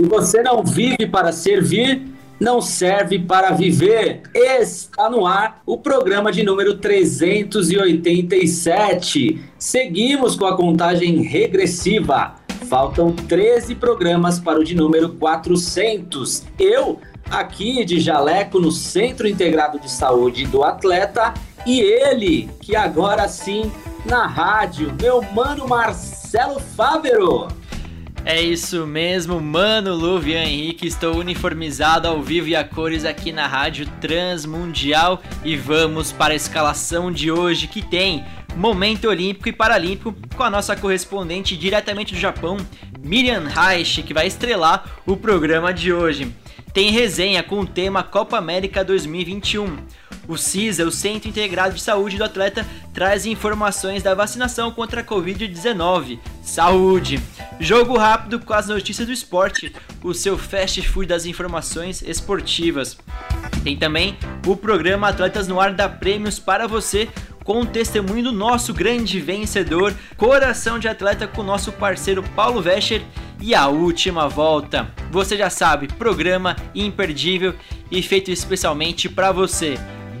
Se você não vive para servir, não serve para viver. Está no ar o programa de número 387. Seguimos com a contagem regressiva. Faltam 13 programas para o de número 400. Eu, aqui de jaleco no Centro Integrado de Saúde do Atleta, e ele, que agora sim na rádio, meu mano Marcelo Fávero. É isso mesmo, mano Luvian Henrique, estou uniformizado ao vivo e a cores aqui na Rádio Transmundial e vamos para a escalação de hoje que tem Momento Olímpico e Paralímpico com a nossa correspondente diretamente do Japão, Miriam Reich, que vai estrelar o programa de hoje. Tem resenha com o tema Copa América 2021. O CISA, o Centro Integrado de Saúde do Atleta, traz informações da vacinação contra a Covid-19. Saúde! Jogo rápido com as notícias do esporte, o seu fast food das informações esportivas. Tem também o programa Atletas no Ar dá prêmios para você com o testemunho do nosso grande vencedor, Coração de Atleta com nosso parceiro Paulo Vescher e a última volta. Você já sabe, programa imperdível e feito especialmente para você.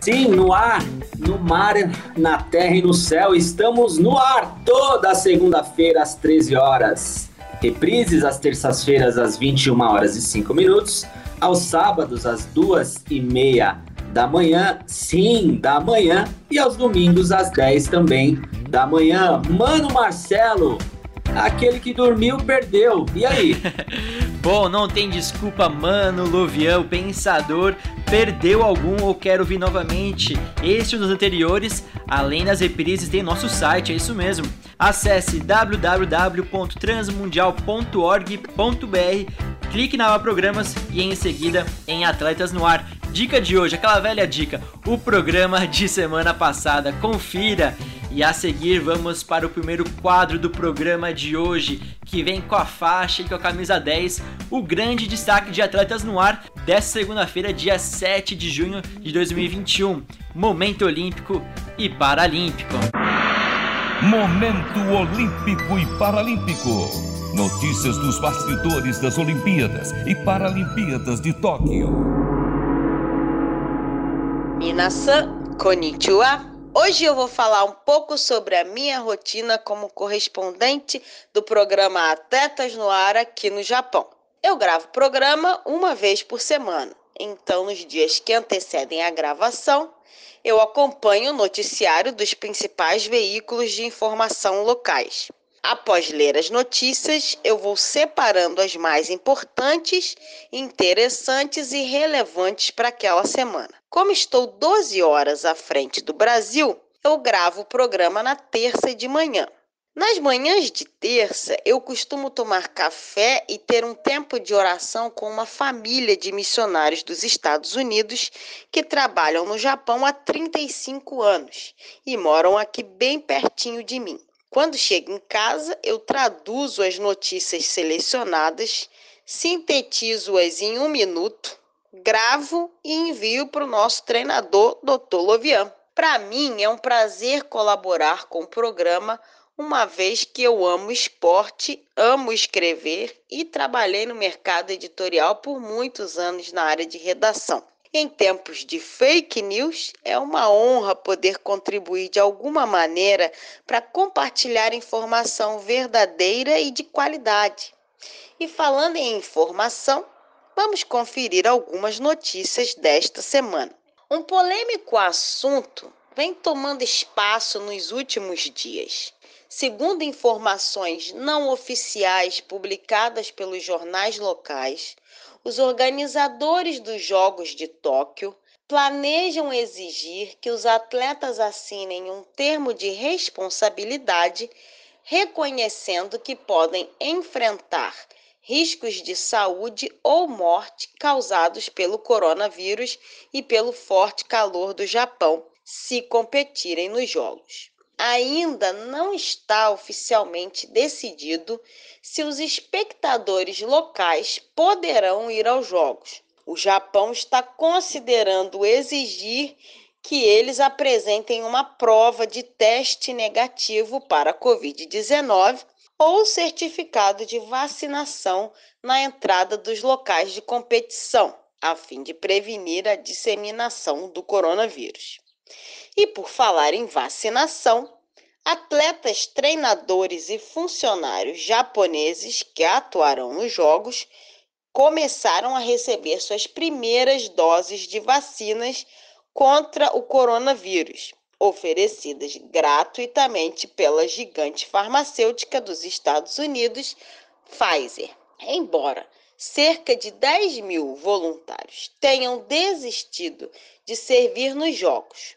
Sim, no ar, no mar, na terra e no céu. Estamos no ar toda segunda-feira às 13 horas. Reprises às terças-feiras às 21 horas e 5 minutos. Aos sábados às 2 e meia da manhã, sim, da manhã. E aos domingos às 10 também da manhã. Mano Marcelo, aquele que dormiu perdeu. E aí? Bom, não tem desculpa, mano, Luvian, o pensador, perdeu algum ou quer ouvir novamente este dos anteriores, além das reprises, tem nosso site, é isso mesmo. Acesse www.transmundial.org.br, clique na aba programas e em seguida em Atletas no Ar. Dica de hoje, aquela velha dica, o programa de semana passada, confira. E a seguir vamos para o primeiro quadro do programa de hoje, que vem com a faixa e com a camisa 10, o grande destaque de atletas no ar dessa segunda-feira, dia 7 de junho de 2021. Momento Olímpico e Paralímpico. Momento Olímpico e Paralímpico. Notícias dos bastidores das Olimpíadas e Paralimpíadas de Tóquio. Minasan, konnichiwa. Hoje eu vou falar um pouco sobre a minha rotina como correspondente do programa Atletas no Ar aqui no Japão. Eu gravo o programa uma vez por semana, então nos dias que antecedem a gravação, eu acompanho o noticiário dos principais veículos de informação locais. Após ler as notícias, eu vou separando as mais importantes, interessantes e relevantes para aquela semana. Como estou 12 horas à frente do Brasil, eu gravo o programa na terça de manhã. Nas manhãs de terça, eu costumo tomar café e ter um tempo de oração com uma família de missionários dos Estados Unidos que trabalham no Japão há 35 anos e moram aqui bem pertinho de mim. Quando chego em casa, eu traduzo as notícias selecionadas, sintetizo-as em um minuto, gravo e envio para o nosso treinador, Dr. Lovian. Para mim é um prazer colaborar com o programa, uma vez que eu amo esporte, amo escrever e trabalhei no mercado editorial por muitos anos na área de redação. Em tempos de fake news, é uma honra poder contribuir de alguma maneira para compartilhar informação verdadeira e de qualidade. E falando em informação, vamos conferir algumas notícias desta semana. Um polêmico assunto vem tomando espaço nos últimos dias. Segundo informações não oficiais publicadas pelos jornais locais, os organizadores dos Jogos de Tóquio planejam exigir que os atletas assinem um termo de responsabilidade reconhecendo que podem enfrentar riscos de saúde ou morte causados pelo coronavírus e pelo forte calor do Japão se competirem nos Jogos ainda não está oficialmente decidido se os espectadores locais poderão ir aos Jogos. O Japão está considerando exigir que eles apresentem uma prova de teste negativo para a Covid-19 ou certificado de vacinação na entrada dos locais de competição, a fim de prevenir a disseminação do coronavírus. E por falar em vacinação, atletas, treinadores e funcionários japoneses que atuarão nos Jogos começaram a receber suas primeiras doses de vacinas contra o coronavírus, oferecidas gratuitamente pela gigante farmacêutica dos Estados Unidos, Pfizer. Embora cerca de 10 mil voluntários tenham desistido de servir nos Jogos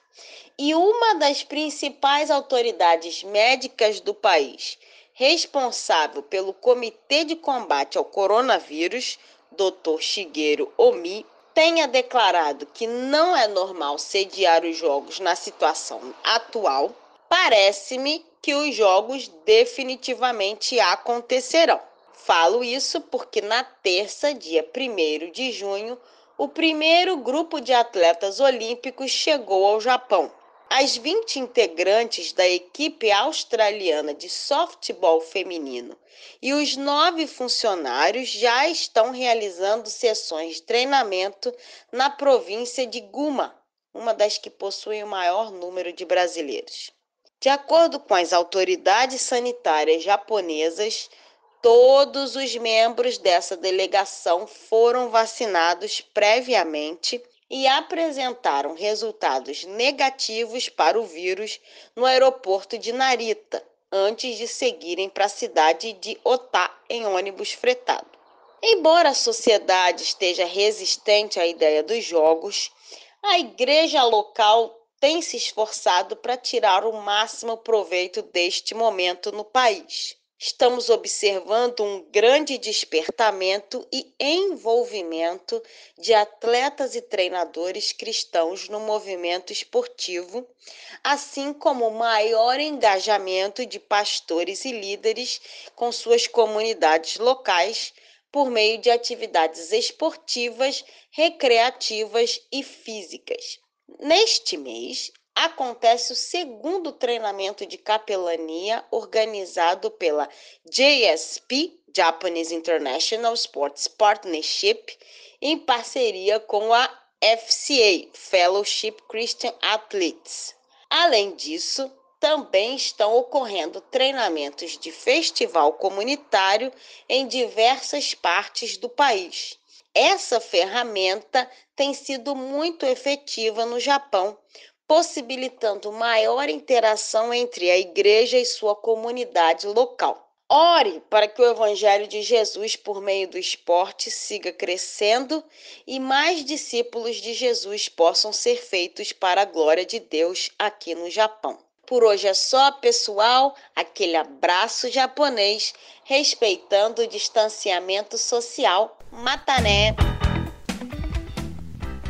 e uma das principais autoridades médicas do país, responsável pelo Comitê de Combate ao Coronavírus, Dr. Shigeru Omi, tenha declarado que não é normal sediar os jogos na situação atual, parece-me que os jogos definitivamente acontecerão. Falo isso porque na terça, dia 1 de junho, o primeiro grupo de atletas olímpicos chegou ao Japão. As 20 integrantes da equipe australiana de softball feminino e os nove funcionários já estão realizando sessões de treinamento na província de Guma, uma das que possui o maior número de brasileiros. De acordo com as autoridades sanitárias japonesas, Todos os membros dessa delegação foram vacinados previamente e apresentaram resultados negativos para o vírus no aeroporto de Narita, antes de seguirem para a cidade de Otá em ônibus fretado. Embora a sociedade esteja resistente à ideia dos jogos, a igreja local tem se esforçado para tirar o máximo proveito deste momento no país estamos observando um grande despertamento e envolvimento de atletas e treinadores cristãos no movimento esportivo, assim como maior engajamento de pastores e líderes com suas comunidades locais por meio de atividades esportivas, recreativas e físicas. Neste mês, acontece o segundo treinamento de capelania organizado pela JSP, Japanese International Sports Partnership, em parceria com a FCA, Fellowship Christian Athletes. Além disso, também estão ocorrendo treinamentos de festival comunitário em diversas partes do país. Essa ferramenta tem sido muito efetiva no Japão, possibilitando maior interação entre a igreja e sua comunidade local. Ore para que o Evangelho de Jesus, por meio do esporte, siga crescendo e mais discípulos de Jesus possam ser feitos para a glória de Deus aqui no Japão. Por hoje é só, pessoal. Aquele abraço japonês, respeitando o distanciamento social. Matané!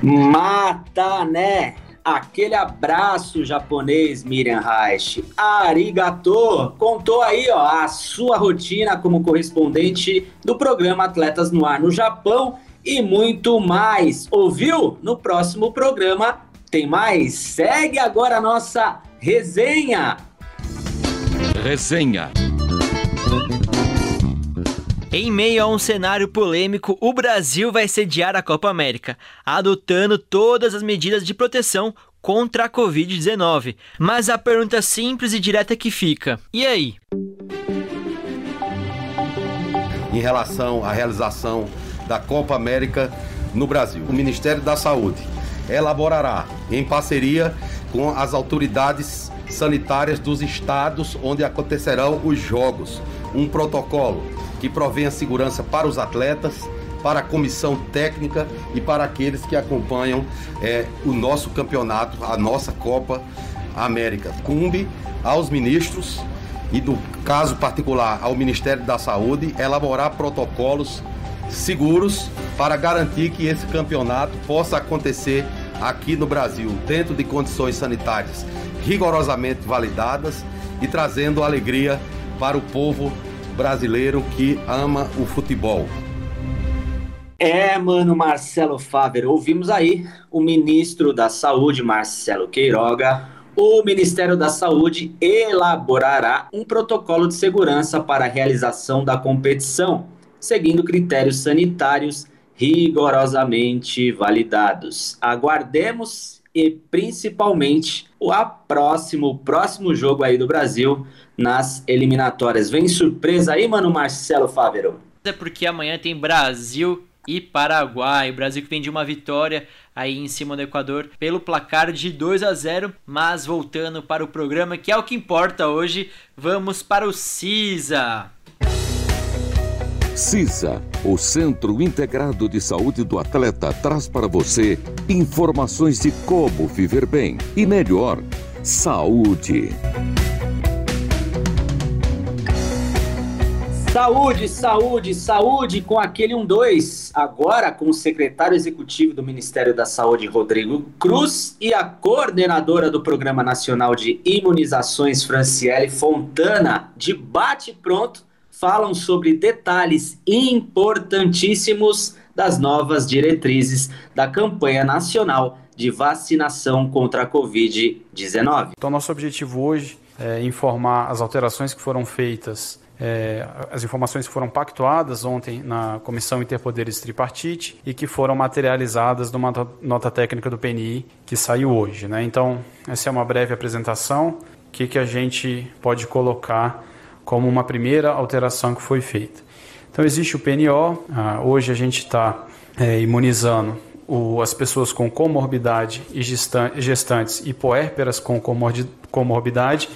Matané! Aquele abraço japonês, Miriam Reich. Arigato! Contou aí ó, a sua rotina como correspondente do programa Atletas no Ar no Japão e muito mais. Ouviu? No próximo programa tem mais. Segue agora a nossa resenha. Resenha. Em meio a um cenário polêmico, o Brasil vai sediar a Copa América, adotando todas as medidas de proteção contra a Covid-19. Mas a pergunta simples e direta que fica: e aí? Em relação à realização da Copa América no Brasil, o Ministério da Saúde elaborará, em parceria com as autoridades sanitárias dos estados onde acontecerão os jogos, um protocolo que provém a segurança para os atletas, para a comissão técnica e para aqueles que acompanham é, o nosso campeonato, a nossa Copa América. Cumbe aos ministros e, no caso particular, ao Ministério da Saúde, elaborar protocolos seguros para garantir que esse campeonato possa acontecer aqui no Brasil, dentro de condições sanitárias rigorosamente validadas e trazendo alegria para o povo brasileiro que ama o futebol. É, mano, Marcelo Faber, ouvimos aí o ministro da Saúde, Marcelo Queiroga. O Ministério da Saúde elaborará um protocolo de segurança para a realização da competição, seguindo critérios sanitários rigorosamente validados. Aguardemos e principalmente o próximo, o próximo jogo aí do Brasil nas eliminatórias. Vem surpresa aí, mano, Marcelo Fávero. É porque amanhã tem Brasil e Paraguai. O Brasil que vem de uma vitória aí em cima do Equador pelo placar de 2 a 0. Mas voltando para o programa, que é o que importa hoje, vamos para o CISA. CISA, o Centro Integrado de Saúde do Atleta, traz para você informações de como viver bem e melhor. Saúde. Saúde, saúde, saúde com aquele 12. Agora com o secretário executivo do Ministério da Saúde, Rodrigo Cruz, e a coordenadora do Programa Nacional de Imunizações, Franciele Fontana, de bate pronto falam sobre detalhes importantíssimos das novas diretrizes da campanha nacional de vacinação contra a Covid-19. Então, nosso objetivo hoje é informar as alterações que foram feitas é, as informações foram pactuadas ontem na Comissão Interpoderes Tripartite e que foram materializadas numa nota técnica do PNI que saiu hoje. Né? Então, essa é uma breve apresentação. O que, que a gente pode colocar como uma primeira alteração que foi feita. Então existe o PNO, ah, hoje a gente está é, imunizando o, as pessoas com comorbidade e gestantes e puérperas com comorbidade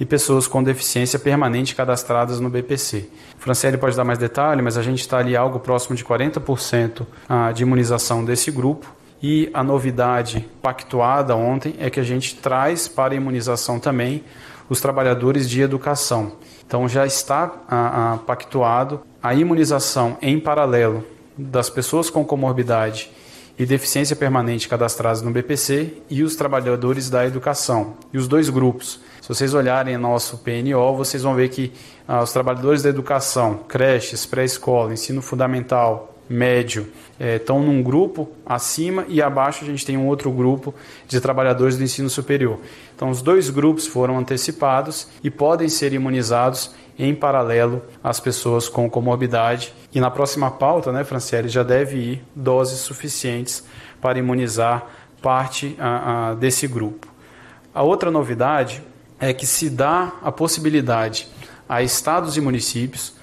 e pessoas com deficiência permanente cadastradas no BPC. Franciele pode dar mais detalhe, mas a gente está ali algo próximo de 40% ah, de imunização desse grupo. E a novidade pactuada ontem é que a gente traz para a imunização também os trabalhadores de educação. Então já está a, a, pactuado a imunização em paralelo das pessoas com comorbidade e deficiência permanente cadastradas no BPC e os trabalhadores da educação. E os dois grupos. Se vocês olharem nosso PNO, vocês vão ver que ah, os trabalhadores da educação, creches, pré-escola, ensino fundamental, médio estão num grupo acima e abaixo a gente tem um outro grupo de trabalhadores do ensino superior. Então, os dois grupos foram antecipados e podem ser imunizados em paralelo às pessoas com comorbidade. E na próxima pauta, né, Franciele, já deve ir doses suficientes para imunizar parte a, a, desse grupo. A outra novidade é que se dá a possibilidade a estados e municípios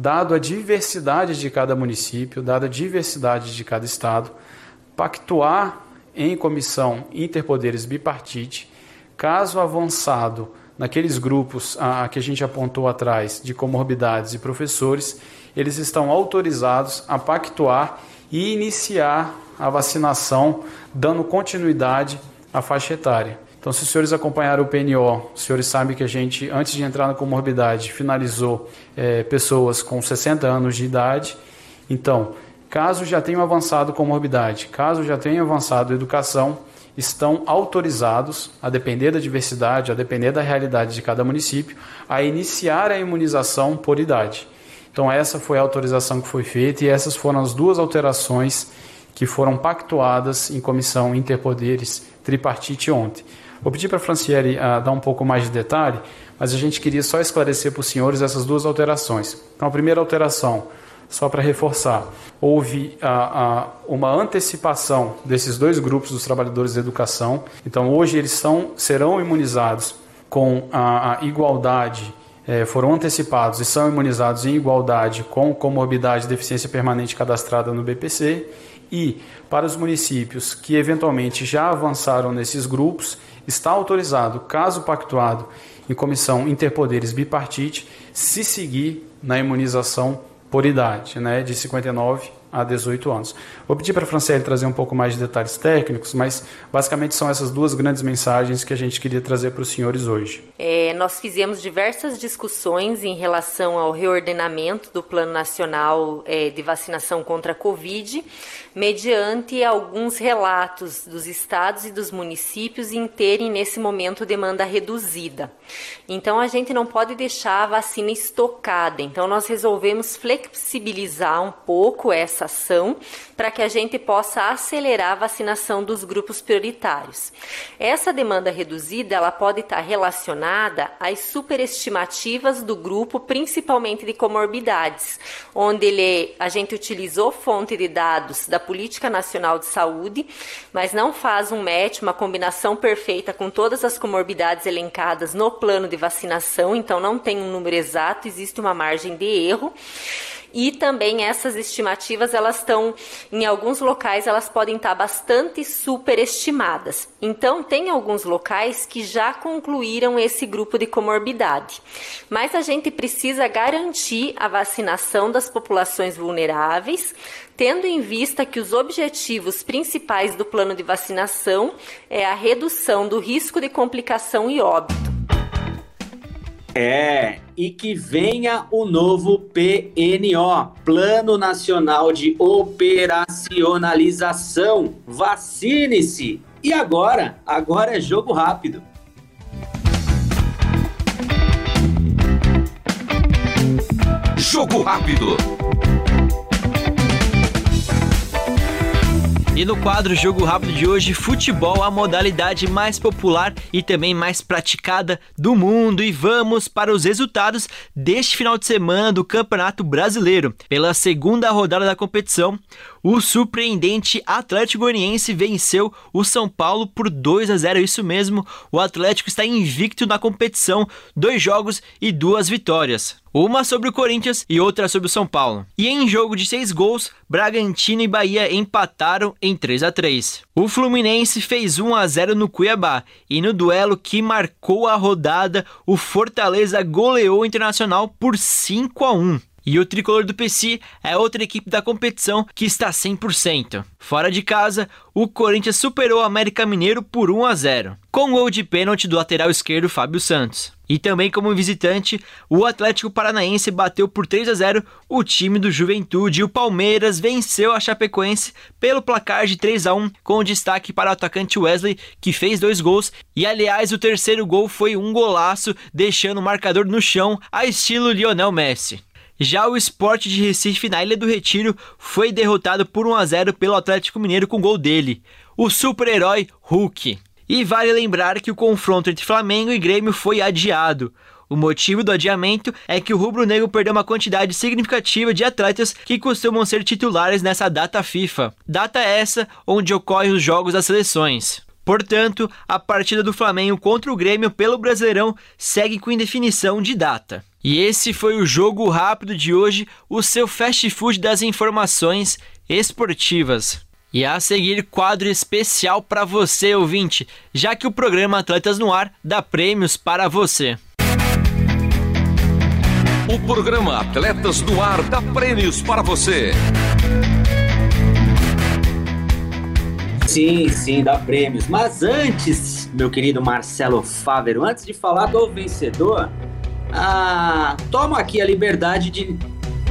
dado a diversidade de cada município, dada a diversidade de cada estado, pactuar em comissão interpoderes bipartite, caso avançado naqueles grupos a, que a gente apontou atrás de comorbidades e professores, eles estão autorizados a pactuar e iniciar a vacinação, dando continuidade à faixa etária. Então, se os senhores acompanharam o PNO, os senhores sabem que a gente, antes de entrar na comorbidade, finalizou é, pessoas com 60 anos de idade. Então, caso já tenham avançado comorbidade, caso já tenham avançado educação, estão autorizados, a depender da diversidade, a depender da realidade de cada município, a iniciar a imunização por idade. Então, essa foi a autorização que foi feita e essas foram as duas alterações que foram pactuadas em comissão interpoderes tripartite ontem. Vou pedir para a Franciele uh, dar um pouco mais de detalhe, mas a gente queria só esclarecer para os senhores essas duas alterações. Então, a primeira alteração, só para reforçar, houve a, a, uma antecipação desses dois grupos dos trabalhadores da educação. Então, hoje eles são, serão imunizados com a, a igualdade é, foram antecipados e são imunizados em igualdade com comorbidade e deficiência permanente cadastrada no BPC e para os municípios que eventualmente já avançaram nesses grupos, está autorizado, caso pactuado em comissão interpoderes bipartite, se seguir na imunização por idade, né, de 59 a 18 anos. Vou pedir para a Franciele trazer um pouco mais de detalhes técnicos, mas basicamente são essas duas grandes mensagens que a gente queria trazer para os senhores hoje. É, nós fizemos diversas discussões em relação ao reordenamento do Plano Nacional é, de Vacinação contra a Covid, mediante alguns relatos dos estados e dos municípios em terem nesse momento demanda reduzida. Então a gente não pode deixar a vacina estocada. Então nós resolvemos flexibilizar um pouco essa para que a gente possa acelerar a vacinação dos grupos prioritários. Essa demanda reduzida, ela pode estar relacionada às superestimativas do grupo, principalmente de comorbidades, onde ele, a gente utilizou fonte de dados da Política Nacional de Saúde, mas não faz um match, uma combinação perfeita com todas as comorbidades elencadas no plano de vacinação, então não tem um número exato, existe uma margem de erro e também essas estimativas elas estão em alguns locais elas podem estar bastante superestimadas. Então tem alguns locais que já concluíram esse grupo de comorbidade. Mas a gente precisa garantir a vacinação das populações vulneráveis, tendo em vista que os objetivos principais do plano de vacinação é a redução do risco de complicação e óbito. É, e que venha o novo PNO, Plano Nacional de Operacionalização. Vacine-se! E agora? Agora é jogo rápido. Jogo rápido. E no quadro Jogo Rápido de hoje, futebol, a modalidade mais popular e também mais praticada do mundo. E vamos para os resultados deste final de semana do Campeonato Brasileiro. Pela segunda rodada da competição, o surpreendente Atlético Goianiense venceu o São Paulo por 2 a 0. Isso mesmo, o Atlético está invicto na competição, dois jogos e duas vitórias. Uma sobre o Corinthians e outra sobre o São Paulo. E em jogo de seis gols, Bragantino e Bahia empataram em 3 a 3. O Fluminense fez 1 a 0 no Cuiabá e no duelo que marcou a rodada, o Fortaleza goleou o Internacional por 5 a 1. E o tricolor do PC é outra equipe da competição que está 100%. Fora de casa, o Corinthians superou o América Mineiro por 1 a 0, com gol de pênalti do lateral esquerdo Fábio Santos. E também como visitante, o Atlético Paranaense bateu por 3 a 0 o time do Juventude e o Palmeiras venceu a Chapecoense pelo placar de 3 a 1, com destaque para o atacante Wesley, que fez dois gols, e aliás, o terceiro gol foi um golaço, deixando o marcador no chão, a estilo Lionel Messi. Já o Sport de Recife na Ilha do Retiro foi derrotado por 1 a 0 pelo Atlético Mineiro com gol dele, o super-herói Hulk. E vale lembrar que o confronto entre Flamengo e Grêmio foi adiado. O motivo do adiamento é que o rubro-negro perdeu uma quantidade significativa de atletas que costumam ser titulares nessa data FIFA. Data essa onde ocorrem os jogos das seleções. Portanto, a partida do Flamengo contra o Grêmio pelo Brasileirão segue com indefinição de data. E esse foi o jogo rápido de hoje, o seu fast food das informações esportivas. E a seguir, quadro especial para você, ouvinte, já que o programa Atletas no Ar dá prêmios para você. O programa Atletas no Ar dá prêmios para você. Sim, sim, dá prêmios. Mas antes, meu querido Marcelo Fávero, antes de falar do vencedor, ah, toma aqui a liberdade de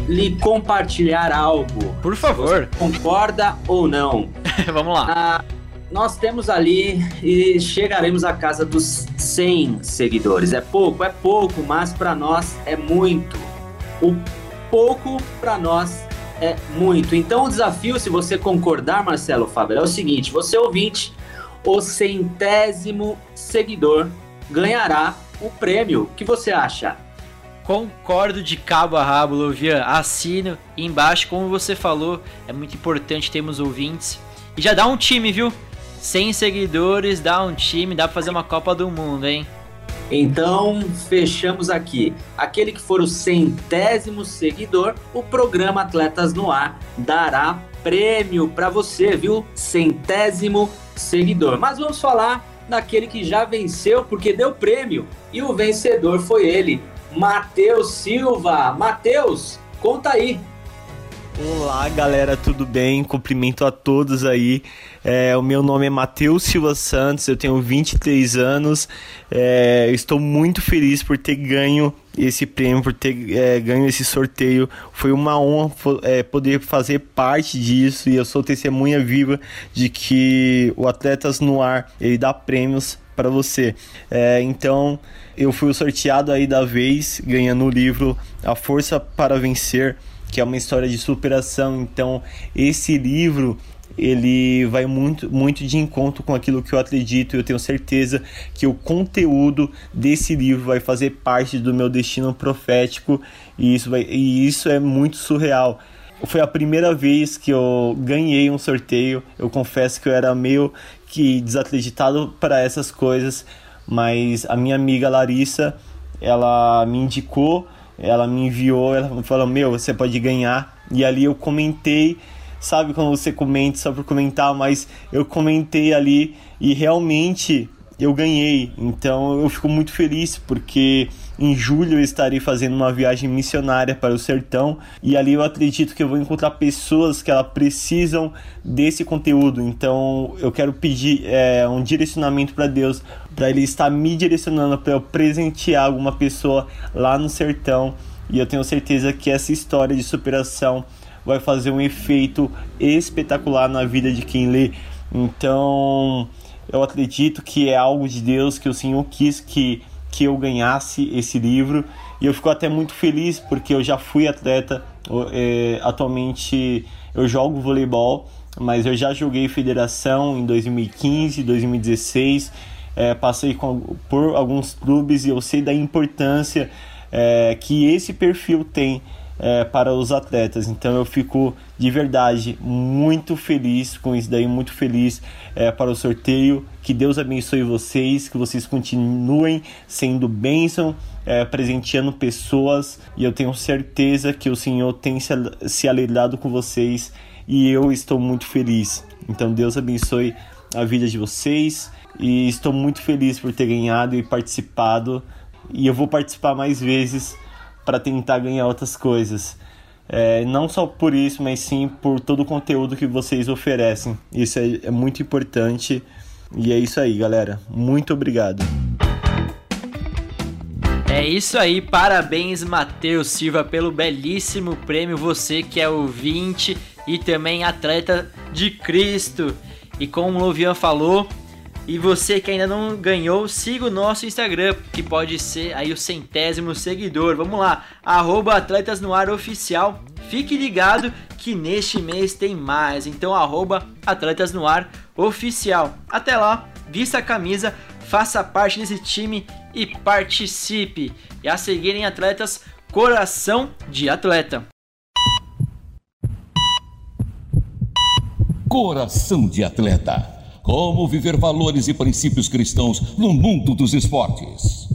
lhe compartilhar algo. Por favor. concorda ou não? Vamos lá. Ah, nós temos ali e chegaremos à casa dos 100 seguidores. É pouco, é pouco, mas para nós é muito. O pouco para nós é muito. Então o desafio, se você concordar, Marcelo Fábio, é o seguinte: você ouvinte, o centésimo seguidor ganhará o prêmio. O que você acha? Concordo de cabo a rabo, Luvian. Assino embaixo, como você falou, é muito importante termos ouvintes. E já dá um time, viu? 100 seguidores, dá um time, dá pra fazer uma Copa do Mundo, hein? Então, fechamos aqui. Aquele que for o centésimo seguidor, o programa Atletas no Ar dará prêmio para você, viu? Centésimo seguidor. Mas vamos falar daquele que já venceu porque deu prêmio. E o vencedor foi ele, Matheus Silva. Matheus, conta aí. Olá galera, tudo bem? Cumprimento a todos aí. É, o meu nome é Matheus Silva Santos, eu tenho 23 anos. É, estou muito feliz por ter ganho esse prêmio, por ter é, ganho esse sorteio. Foi uma honra é, poder fazer parte disso e eu sou testemunha viva de que o Atletas no Ar ele dá prêmios para você. É, então eu fui o sorteado aí da vez, ganhando o livro A Força para Vencer que é uma história de superação. Então, esse livro ele vai muito, muito de encontro com aquilo que eu acredito eu tenho certeza que o conteúdo desse livro vai fazer parte do meu destino profético e isso, vai, e isso é muito surreal. Foi a primeira vez que eu ganhei um sorteio. Eu confesso que eu era meio que desacreditado para essas coisas, mas a minha amiga Larissa, ela me indicou ela me enviou, ela falou: Meu, você pode ganhar. E ali eu comentei, sabe quando você comenta só por comentar, mas eu comentei ali e realmente eu ganhei. Então eu fico muito feliz porque em julho eu estarei fazendo uma viagem missionária para o sertão e ali eu acredito que eu vou encontrar pessoas que elas precisam desse conteúdo. Então eu quero pedir é, um direcionamento para Deus, para Ele estar me direcionando para eu presentear alguma pessoa lá no sertão. E eu tenho certeza que essa história de superação vai fazer um efeito espetacular na vida de quem lê. Então eu acredito que é algo de Deus que o Senhor quis que que eu ganhasse esse livro e eu fico até muito feliz porque eu já fui atleta. É, atualmente eu jogo voleibol, mas eu já joguei federação em 2015, 2016. É, passei com, por alguns clubes e eu sei da importância é, que esse perfil tem é, para os atletas. Então eu fico de verdade muito feliz com isso daí, muito feliz é, para o sorteio. Que Deus abençoe vocês, que vocês continuem sendo bênção, é, presenteando pessoas. E eu tenho certeza que o Senhor tem se, se alegrado com vocês e eu estou muito feliz. Então Deus abençoe a vida de vocês e estou muito feliz por ter ganhado e participado. E eu vou participar mais vezes para tentar ganhar outras coisas. É, não só por isso, mas sim por todo o conteúdo que vocês oferecem. Isso é, é muito importante. E é isso aí, galera. Muito obrigado. É isso aí, parabéns Matheus Silva pelo belíssimo prêmio, você que é ouvinte e também atleta de Cristo. E como o Lovian falou, e você que ainda não ganhou, siga o nosso Instagram, que pode ser aí o centésimo seguidor. Vamos lá, arroba Atletas no Ar Oficial. Fique ligado que neste mês tem mais. Então, arroba Atletas no Ar Oficial. Até lá, vista a camisa, faça parte desse time e participe. E a seguirem atletas Coração de Atleta. Coração de Atleta. Como viver valores e princípios cristãos no mundo dos esportes.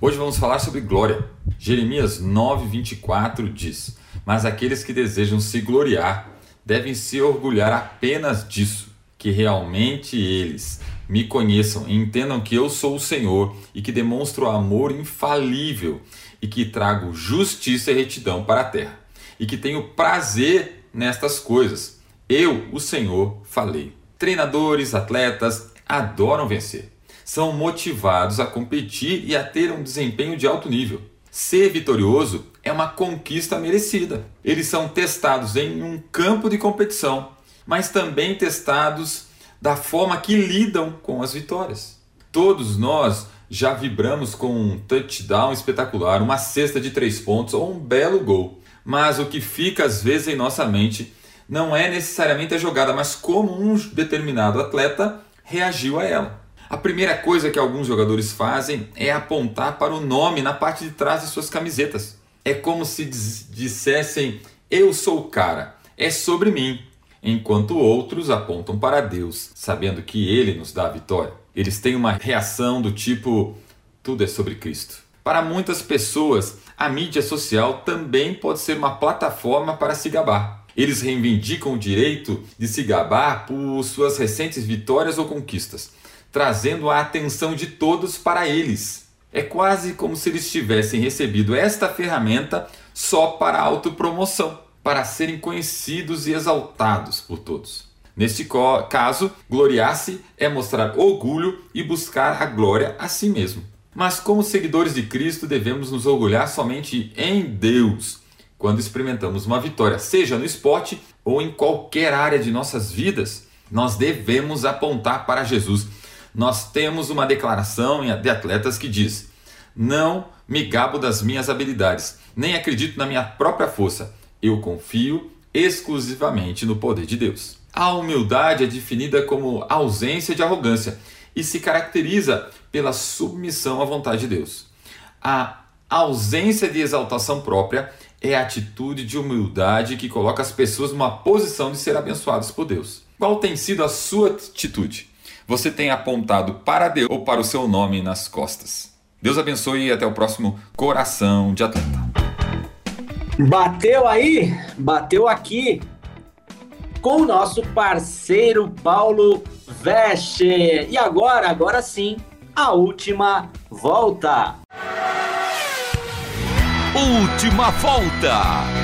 Hoje vamos falar sobre glória. Jeremias 9:24 diz: "Mas aqueles que desejam se gloriar devem se orgulhar apenas disso, que realmente eles me conheçam e entendam que eu sou o Senhor e que demonstro amor infalível e que trago justiça e retidão para a terra e que tenho prazer nestas coisas. Eu, o Senhor, falei. Treinadores, atletas adoram vencer. São motivados a competir e a ter um desempenho de alto nível. Ser vitorioso é uma conquista merecida. Eles são testados em um campo de competição, mas também testados da forma que lidam com as vitórias. Todos nós já vibramos com um touchdown espetacular, uma cesta de três pontos ou um belo gol. Mas o que fica às vezes em nossa mente não é necessariamente a jogada, mas como um determinado atleta reagiu a ela. A primeira coisa que alguns jogadores fazem é apontar para o nome na parte de trás de suas camisetas. É como se dissessem: Eu sou o cara, é sobre mim. Enquanto outros apontam para Deus, sabendo que Ele nos dá a vitória. Eles têm uma reação do tipo: Tudo é sobre Cristo. Para muitas pessoas, a mídia social também pode ser uma plataforma para se gabar. Eles reivindicam o direito de se gabar por suas recentes vitórias ou conquistas trazendo a atenção de todos para eles. É quase como se eles tivessem recebido esta ferramenta só para autopromoção, para serem conhecidos e exaltados por todos. Neste caso, gloriar-se é mostrar orgulho e buscar a glória a si mesmo. Mas, como seguidores de Cristo, devemos nos orgulhar somente em Deus quando experimentamos uma vitória, seja no esporte ou em qualquer área de nossas vidas. Nós devemos apontar para Jesus nós temos uma declaração de atletas que diz: Não me gabo das minhas habilidades, nem acredito na minha própria força. Eu confio exclusivamente no poder de Deus. A humildade é definida como ausência de arrogância e se caracteriza pela submissão à vontade de Deus. A ausência de exaltação própria é a atitude de humildade que coloca as pessoas numa posição de ser abençoadas por Deus. Qual tem sido a sua atitude? você tem apontado para Deus ou para o seu nome nas costas. Deus abençoe e até o próximo Coração de Atleta. Bateu aí, bateu aqui com o nosso parceiro Paulo Veste. E agora, agora sim, a última volta. Última volta.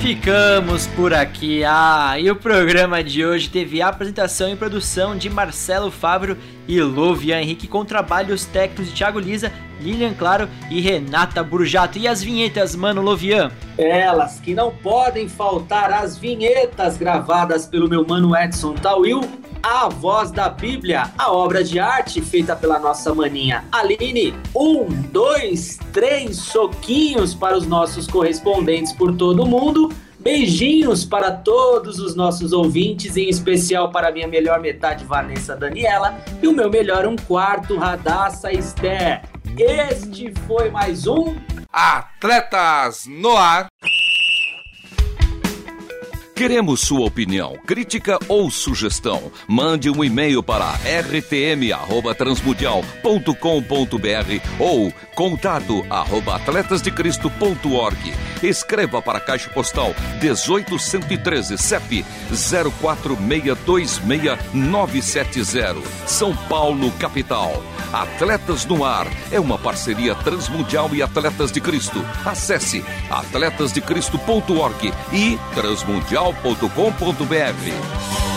Ficamos por aqui. Ah, e o programa de hoje teve a apresentação e produção de Marcelo Fávero e Lovian Henrique com trabalhos técnicos de Thiago Lisa, Lilian Claro e Renata Burjato. E as vinhetas, mano Lovian? Elas que não podem faltar, as vinhetas gravadas pelo meu mano Edson Tawil, a Voz da Bíblia, a obra de arte feita pela nossa maninha Aline. Um, dois, três soquinhos para os nossos correspondentes por todo o mundo. Beijinhos para todos os nossos ouvintes, em especial para minha melhor metade, Vanessa Daniela, e o meu melhor um quarto, Radassa Esther. Este foi mais um Atletas no Ar. Queremos sua opinião, crítica ou sugestão. Mande um e-mail para rtm@transmundial.com.br ou contato@atletasdecristo.org. Escreva para a Caixa Postal 18113, CEP 04626970, São Paulo, capital. Atletas no Ar é uma parceria Transmundial e Atletas de Cristo. Acesse atletasdecristo.org e transmundial portal.com.br.